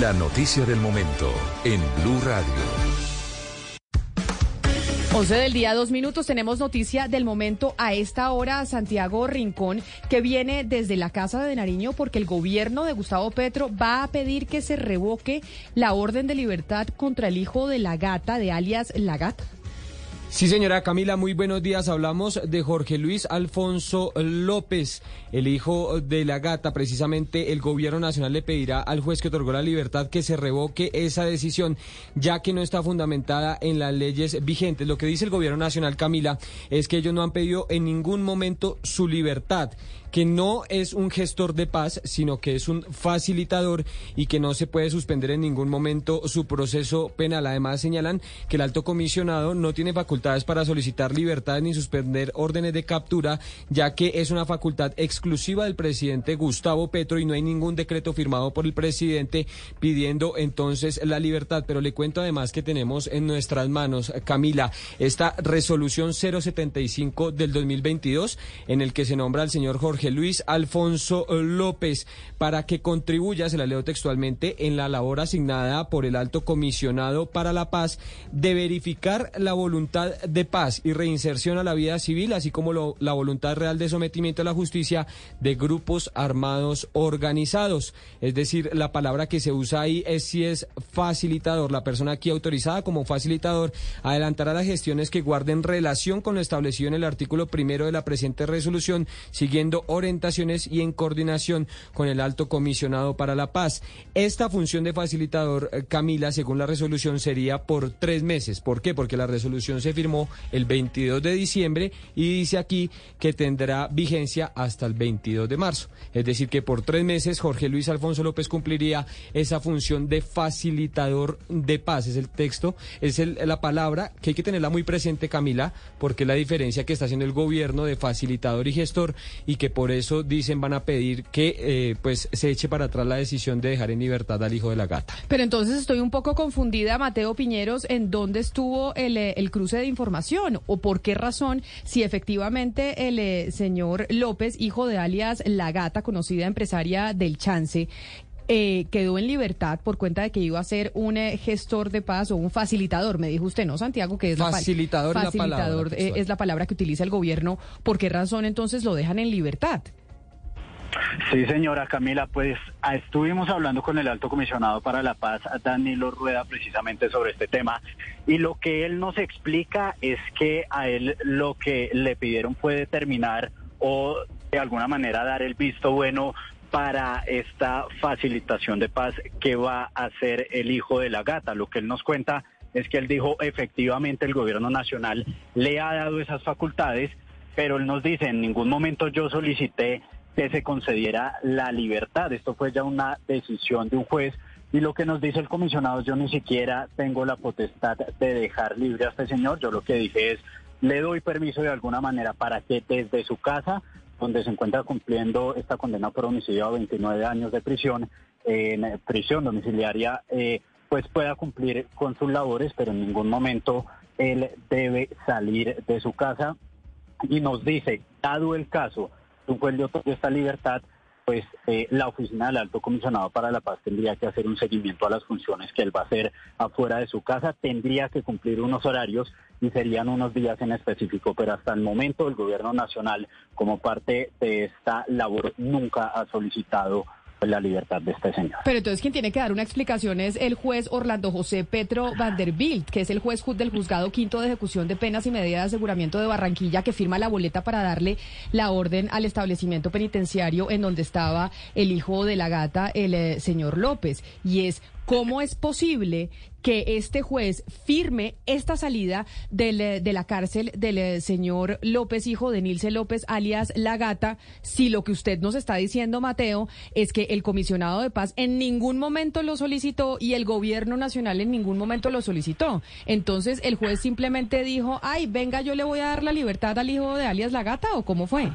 La noticia del momento en Blue Radio. 11 del día, dos minutos. Tenemos noticia del momento a esta hora. Santiago Rincón, que viene desde la Casa de Nariño porque el gobierno de Gustavo Petro va a pedir que se revoque la orden de libertad contra el hijo de la gata, de alias La Gata. Sí, señora Camila, muy buenos días. Hablamos de Jorge Luis Alfonso López, el hijo de la gata. Precisamente el gobierno nacional le pedirá al juez que otorgó la libertad que se revoque esa decisión, ya que no está fundamentada en las leyes vigentes. Lo que dice el gobierno nacional, Camila, es que ellos no han pedido en ningún momento su libertad que no es un gestor de paz, sino que es un facilitador y que no se puede suspender en ningún momento su proceso penal. Además, señalan que el alto comisionado no tiene facultades para solicitar libertad ni suspender órdenes de captura, ya que es una facultad exclusiva del presidente Gustavo Petro y no hay ningún decreto firmado por el presidente pidiendo entonces la libertad. Pero le cuento además que tenemos en nuestras manos, Camila, esta resolución 075 del 2022 en el que se nombra al señor Jorge Luis Alfonso López para que contribuya, se la leo textualmente, en la labor asignada por el alto comisionado para la paz de verificar la voluntad de paz y reinserción a la vida civil, así como la voluntad real de sometimiento a la justicia de grupos armados organizados. Es decir, la palabra que se usa ahí es si es facilitador, la persona aquí autorizada como facilitador adelantará las gestiones que guarden relación con lo establecido en el artículo primero de la presente resolución, siguiendo orientaciones y en coordinación con el alto comisionado para la paz. Esta función de facilitador, eh, Camila, según la resolución, sería por tres meses. ¿Por qué? Porque la resolución se firmó el 22 de diciembre y dice aquí que tendrá vigencia hasta el 22 de marzo. Es decir, que por tres meses Jorge Luis Alfonso López cumpliría esa función de facilitador de paz. Es el texto, es la palabra que hay que tenerla muy presente, Camila, porque es la diferencia que está haciendo el gobierno de facilitador y gestor y que por eso dicen van a pedir que eh, pues se eche para atrás la decisión de dejar en libertad al hijo de la gata. Pero entonces estoy un poco confundida, Mateo Piñeros, en dónde estuvo el, eh, cruce de información o por qué razón, si efectivamente el eh, señor López, hijo de alias La Gata, conocida empresaria del Chance, quedó en libertad por cuenta de que iba a ser un gestor de paz o un facilitador, me dijo usted, ¿no, Santiago? Que es facilitador, la, facilitador es la palabra que utiliza el gobierno. ¿Por qué razón entonces lo dejan en libertad? Sí, señora Camila, pues ah, estuvimos hablando con el alto comisionado para la paz, Danilo Rueda, precisamente sobre este tema, y lo que él nos explica es que a él lo que le pidieron fue determinar o de alguna manera dar el visto bueno para esta facilitación de paz que va a hacer el hijo de la gata. Lo que él nos cuenta es que él dijo efectivamente el gobierno nacional le ha dado esas facultades, pero él nos dice en ningún momento yo solicité que se concediera la libertad. Esto fue ya una decisión de un juez y lo que nos dice el comisionado, yo ni siquiera tengo la potestad de dejar libre a este señor. Yo lo que dije es, le doy permiso de alguna manera para que desde su casa, donde se encuentra cumpliendo esta condena por homicidio a 29 años de prisión, en prisión domiciliaria, eh, pues pueda cumplir con sus labores, pero en ningún momento él debe salir de su casa. Y nos dice, dado el caso, un juez le otorgue esta libertad, pues eh, la oficina del alto comisionado para la paz tendría que hacer un seguimiento a las funciones que él va a hacer afuera de su casa, tendría que cumplir unos horarios y serían unos días en específico, pero hasta el momento el gobierno nacional, como parte de esta labor, nunca ha solicitado la libertad de este señor. Pero entonces quien tiene que dar una explicación es el juez Orlando José Petro Vanderbilt, que es el juez del juzgado quinto de ejecución de penas y medidas de aseguramiento de Barranquilla, que firma la boleta para darle la orden al establecimiento penitenciario en donde estaba el hijo de la gata, el eh, señor López. Y es ¿Cómo es posible que este juez firme esta salida eh, de la cárcel del eh, señor López, hijo de Nilce López, alias La Gata, si lo que usted nos está diciendo, Mateo, es que el comisionado de paz en ningún momento lo solicitó y el gobierno nacional en ningún momento lo solicitó? Entonces, ¿el juez simplemente dijo, ay, venga, yo le voy a dar la libertad al hijo de alias La Gata o cómo fue?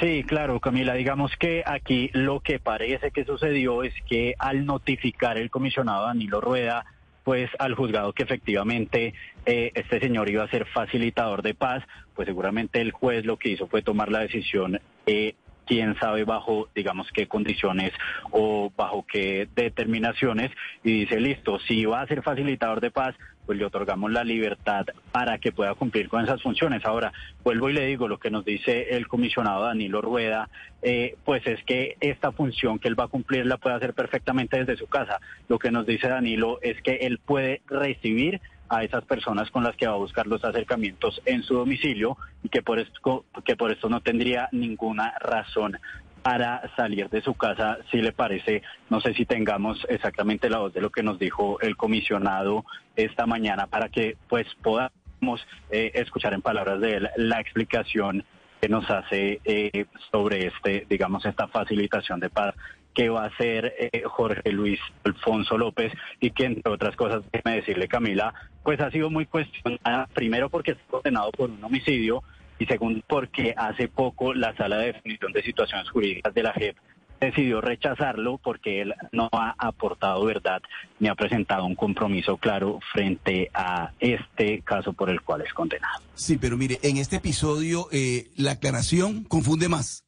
Sí, claro, Camila. Digamos que aquí lo que parece que sucedió es que al notificar el comisionado Danilo Rueda, pues al juzgado que efectivamente eh, este señor iba a ser facilitador de paz, pues seguramente el juez lo que hizo fue tomar la decisión eh, quién sabe bajo, digamos, qué condiciones o bajo qué determinaciones, y dice, listo, si va a ser facilitador de paz, pues le otorgamos la libertad para que pueda cumplir con esas funciones. Ahora, vuelvo y le digo, lo que nos dice el comisionado Danilo Rueda, eh, pues es que esta función que él va a cumplir la puede hacer perfectamente desde su casa. Lo que nos dice Danilo es que él puede recibir a esas personas con las que va a buscar los acercamientos en su domicilio y que por esto, que por esto no tendría ninguna razón para salir de su casa, si le parece, no sé si tengamos exactamente la voz de lo que nos dijo el comisionado esta mañana para que pues podamos eh, escuchar en palabras de él la explicación que nos hace eh, sobre este, digamos, esta facilitación de paz que va a hacer eh, Jorge Luis Alfonso López y que, entre otras cosas, déjeme decirle, Camila, pues ha sido muy cuestionada, primero porque está condenado por un homicidio y segundo porque hace poco la Sala de Definición de Situaciones Jurídicas de la JEP decidió rechazarlo porque él no ha aportado verdad ni ha presentado un compromiso claro frente a este caso por el cual es condenado. Sí, pero mire, en este episodio eh, la aclaración confunde más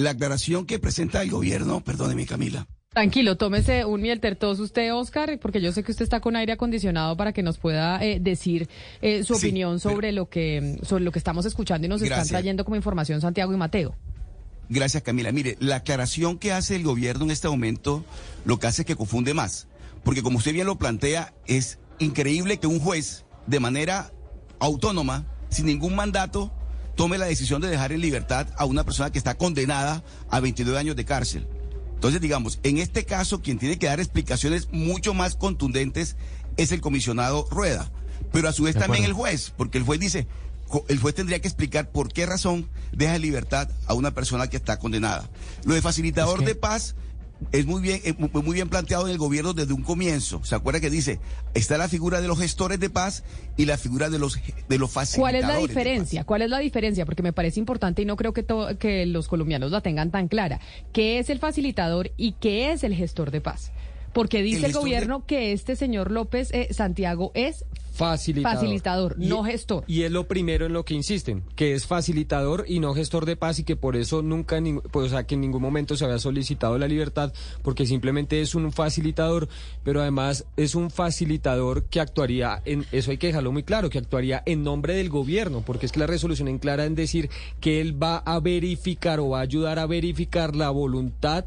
la aclaración que presenta el gobierno, perdóneme Camila. Tranquilo, tómese un miel tertos usted, Oscar, porque yo sé que usted está con aire acondicionado para que nos pueda eh, decir eh, su opinión sobre lo que sobre lo que estamos escuchando y nos están trayendo como información Santiago y Mateo. Gracias, Camila. Mire, la aclaración que hace el gobierno en este momento lo que hace es que confunde más, porque como usted bien lo plantea, es increíble que un juez de manera autónoma, sin ningún mandato, tome la decisión de dejar en libertad a una persona que está condenada a 22 años de cárcel. Entonces, digamos, en este caso, quien tiene que dar explicaciones mucho más contundentes es el comisionado Rueda, pero a su vez también el juez, porque el juez dice, el juez tendría que explicar por qué razón deja en libertad a una persona que está condenada. Lo de facilitador de paz es muy bien, muy bien planteado en el gobierno desde un comienzo. ¿Se acuerda que dice, está la figura de los gestores de paz y la figura de los, de los facilitadores? ¿Cuál es la diferencia? ¿Cuál es la diferencia? Porque me parece importante y no creo que, que los colombianos la tengan tan clara. ¿Qué es el facilitador y qué es el gestor de paz? Porque dice el, gobierno que este señor López eh, Santiago es Facilitador. Facilitador, no gestor. Y es lo primero en lo que insisten, que es facilitador y no gestor de paz y que por eso nunca, pues, o sea, que en ningún momento se había solicitado la libertad, porque simplemente es un facilitador, pero además es un facilitador que actuaría, en eso hay que dejarlo muy claro, que actuaría en nombre del gobierno, porque es que la resolución en clara en decir que él va a verificar o va a ayudar a verificar la voluntad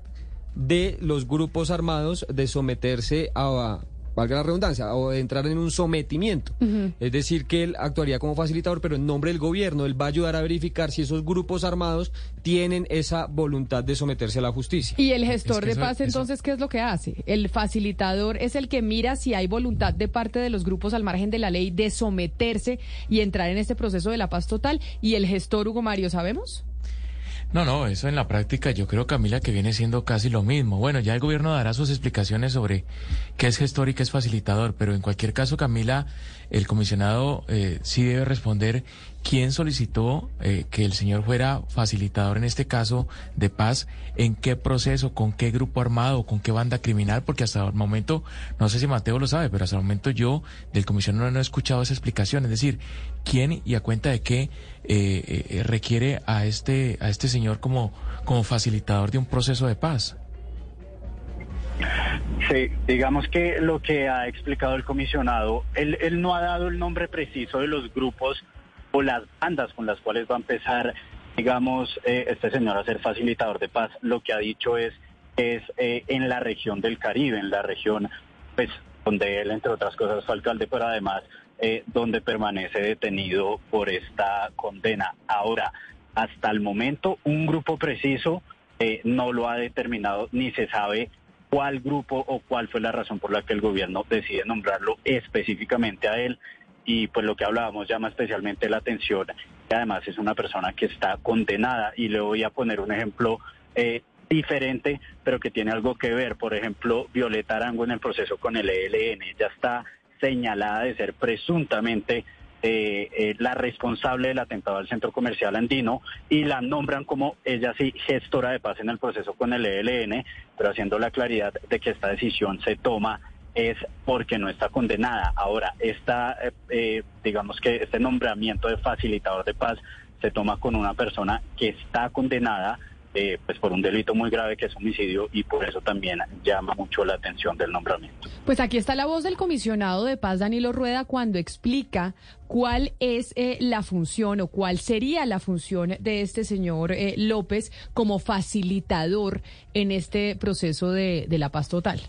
de los grupos armados de someterse a valga la redundancia, o entrar en un sometimiento. Es decir, que él actuaría como facilitador, pero en nombre del gobierno, él va a ayudar a verificar si esos grupos armados tienen esa voluntad de someterse a la justicia. ¿Y el gestor de paz entonces qué es lo que hace? El facilitador es el que mira si hay voluntad de parte de los grupos al margen de la ley de someterse y entrar en este proceso de la paz total. ¿Y el gestor, Hugo Mario, sabemos? No, no, eso en la práctica yo creo, Camila, que viene siendo casi lo mismo. Bueno, ya el gobierno dará sus explicaciones sobre qué es gestor y qué es facilitador, pero en cualquier caso, Camila, el comisionado eh, sí debe responder quién solicitó eh, que el señor fuera facilitador en este caso de paz, en qué proceso, con qué grupo armado, con qué banda criminal, porque hasta el momento, no sé si Mateo lo sabe, pero hasta el momento yo del comisionado no he escuchado esa explicación, es decir, quién y a cuenta de qué eh, requiere a este, a este señor como, como facilitador de un proceso de paz. Sí, digamos que lo que ha explicado el comisionado, él, él no ha dado el nombre preciso de los grupos o las bandas con las cuales va a empezar, digamos, eh, este señor a ser facilitador de paz. Lo que ha dicho es, es eh, en la región del Caribe, en la región, pues, donde él, entre otras cosas, fue alcalde, pero además eh, donde permanece detenido por esta condena. Ahora, hasta el momento, un grupo preciso no lo ha determinado ni se sabe cuál grupo o cuál fue la razón por la que el gobierno decide nombrarlo específicamente a él. Y pues lo que hablábamos llama especialmente la atención. Y además es una persona que está condenada. Y le voy a poner un ejemplo eh, diferente, pero que tiene algo que ver. Por ejemplo, Violeta Arango en el proceso con el ELN. Ya está señalada de ser presuntamente eh, eh, la responsable del atentado al centro comercial andino y la nombran como ella sí gestora de paz en el proceso con el ELN, pero haciendo la claridad de que esta decisión se toma es porque no está condenada. Ahora, esta, eh, digamos que este nombramiento de facilitador de paz se toma con una persona que está condenada eh, pues por un delito muy grave que es homicidio y por eso también llama mucho la atención del nombramiento. Pues aquí está la voz del comisionado de paz Danilo Rueda cuando explica cuál es eh, la función o cuál sería la función de este señor eh, López como facilitador en este proceso de la paz total.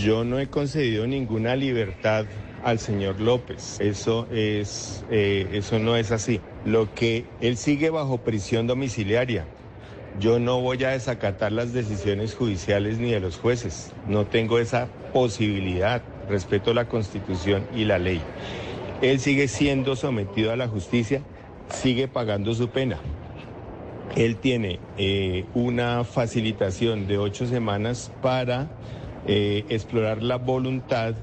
Yo no he concedido ninguna libertad al señor López. Eso es, eh, eso no es así. Lo que él sigue bajo prisión domiciliaria. Yo no voy a desacatar las decisiones judiciales ni de los jueces. No tengo esa posibilidad. Respeto la Constitución y la ley. Él sigue siendo sometido a la justicia, sigue pagando su pena. Él tiene eh, una facilitación de ocho semanas para eh, explorar la voluntad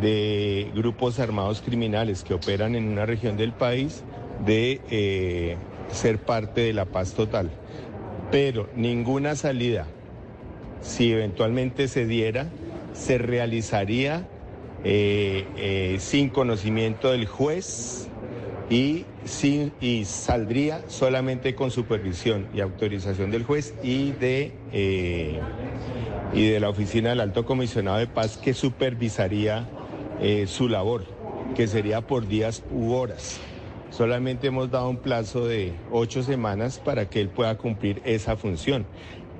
de grupos armados criminales que operan en una región del país de eh, ser parte de la paz total. Pero ninguna salida, si eventualmente se diera, se realizaría eh, sin conocimiento del juez y, saldría solamente con supervisión y autorización del juez y de, y de la oficina del alto comisionado de paz que supervisaría eh, su labor, que sería por días u horas. Solamente hemos dado un plazo de ocho semanas para que él pueda cumplir esa función,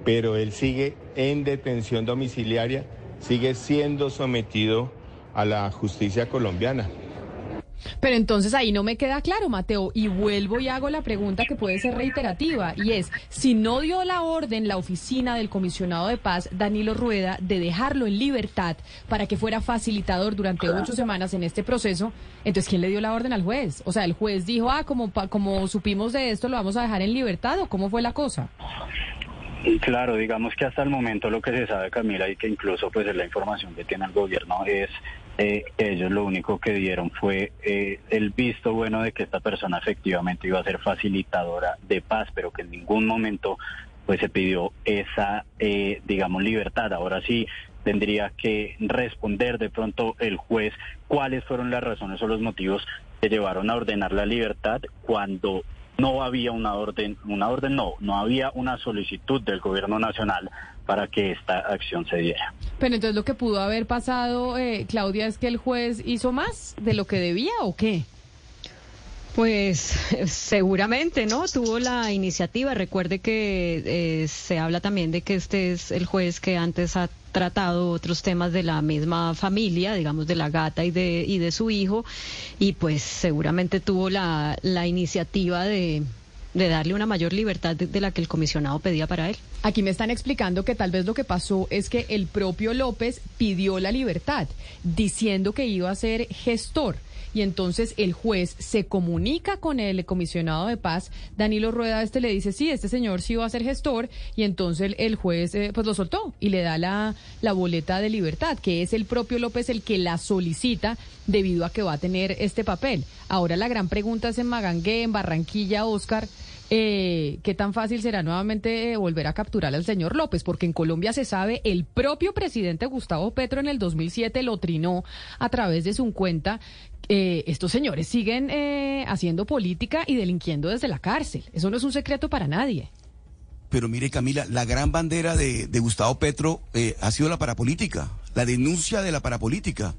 pero él sigue en detención domiciliaria, sigue siendo sometido a la justicia colombiana. Pero entonces ahí no me queda claro, Mateo, y vuelvo y hago la pregunta que puede ser reiterativa, y es, si no dio la orden la oficina del comisionado de paz, Danilo Rueda, de dejarlo en libertad para que fuera facilitador durante ocho semanas en este proceso, entonces ¿quién le dio la orden al juez? O sea, el juez dijo, ah, como, como supimos de esto, lo vamos a dejar en libertad, ¿o cómo fue la cosa? Claro, digamos que hasta el momento lo que se sabe, Camila, y que incluso pues es la información que tiene el gobierno, es eh, ellos lo único que dieron fue eh, el visto bueno de que esta persona efectivamente iba a ser facilitadora de paz, pero que en ningún momento pues se pidió esa, eh, digamos, libertad. Ahora sí tendría que responder de pronto el juez cuáles fueron las razones o los motivos que llevaron a ordenar la libertad cuando no había una orden, una orden no, no había una solicitud del gobierno nacional para que esta acción se diera. Pero entonces lo que pudo haber pasado, eh, Claudia, es que el juez hizo más de lo que debía o qué? Pues seguramente, ¿no? Tuvo la iniciativa. Recuerde que eh, se habla también de que este es el juez que antes ha tratado otros temas de la misma familia, digamos de la gata y de, y de su hijo, y pues seguramente tuvo la, la iniciativa de, de darle una mayor libertad de, la que el comisionado pedía para él. Aquí me están explicando que tal vez lo que pasó es que el propio López pidió la libertad, diciendo que iba a ser gestor y entonces el juez se comunica con el comisionado de paz, Danilo Rueda, este le dice, sí, este señor sí va a ser gestor, y entonces el, juez eh, pues lo soltó y le da la, la boleta de libertad, que es el propio López el que la solicita debido a que va a tener este papel. Ahora la gran pregunta es en Magangué, en Barranquilla, Oscar, eh, ¿qué tan fácil será nuevamente eh, volver a capturar al señor López? Porque en Colombia se sabe, el propio presidente Gustavo Petro en el 2007 lo trinó a través de su cuenta. Eh, estos señores siguen eh, haciendo política y delinquiendo desde la cárcel. Eso no es un secreto para nadie. Pero mire, Camila, la gran bandera de, de Gustavo Petro eh, ha sido la parapolítica, la denuncia de la parapolítica.